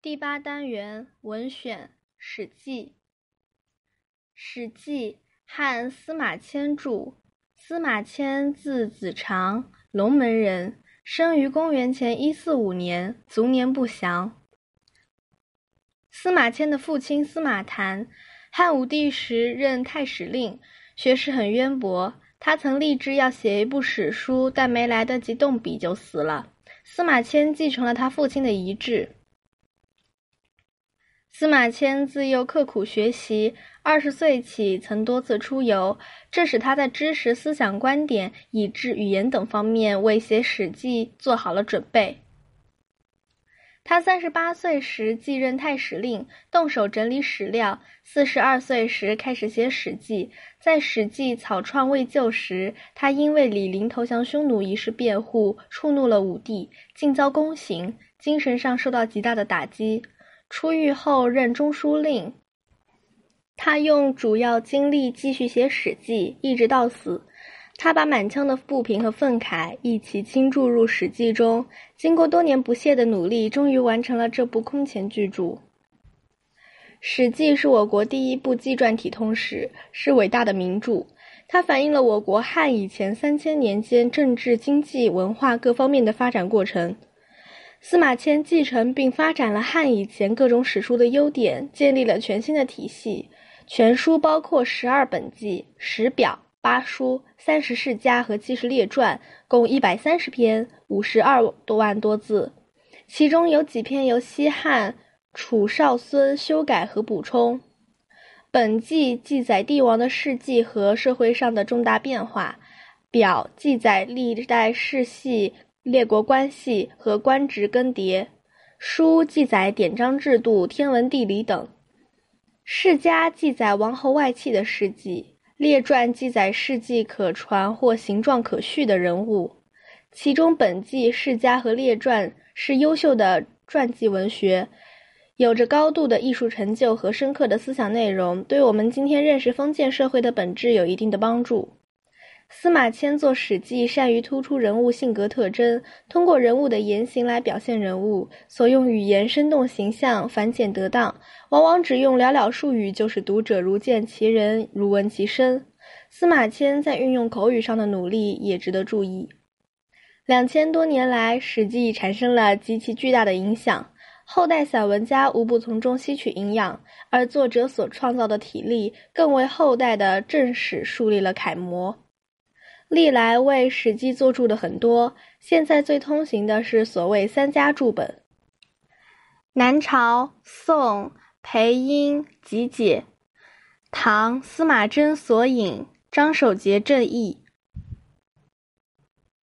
第八单元文选《史记》。《史记》汉司马迁著。司马迁字子长，龙门人，生于公元前一四五年，卒年不详。司马迁的父亲司马谈，汉武帝时任太史令，学识很渊博。他曾立志要写一部史书，但没来得及动笔就死了。司马迁继承了他父亲的遗志。司马迁自幼刻苦学习，二十岁起曾多次出游，这使他在知识、思想、观点、以至语言等方面为写《史记》做好了准备。他三十八岁时继任太史令，动手整理史料；四十二岁时开始写《史记》。在《史记》草创未就时，他因为李陵投降匈奴一事辩护，触怒了武帝，竟遭宫刑，精神上受到极大的打击。出狱后任中书令，他用主要精力继续写《史记》，一直到死。他把满腔的不平和愤慨一起倾注入《史记》中，经过多年不懈的努力，终于完成了这部空前巨著。《史记》是我国第一部纪传体通史，是伟大的名著。它反映了我国汉以前三千年间政治、经济、文化各方面的发展过程。司马迁继承并发展了汉以前各种史书的优点，建立了全新的体系。全书包括十二本纪、十表、八书、三十世家和七十列传，共一百三十篇，五十二多万多字。其中有几篇由西汉楚少孙修改和补充。本纪记载帝王的事迹和社会上的重大变化，表记载历代世系。列国关系和官职更迭，书记载典章制度、天文地理等；世家记载王侯外戚的事迹，列传记载事迹可传或形状可叙的人物。其中本纪、世家和列传是优秀的传记文学，有着高度的艺术成就和深刻的思想内容，对我们今天认识封建社会的本质有一定的帮助。司马迁作《史记》，善于突出人物性格特征，通过人物的言行来表现人物，所用语言生动形象、繁简得当，往往只用寥寥数语，就使读者如见其人、如闻其声。司马迁在运用口语上的努力也值得注意。两千多年来，《史记》产生了极其巨大的影响，后代散文家无不从中吸取营养，而作者所创造的体例，更为后代的正史树立了楷模。历来为《史记》作注的很多，现在最通行的是所谓三家注本。南朝宋裴英集解，唐司马贞索引，张守节正义，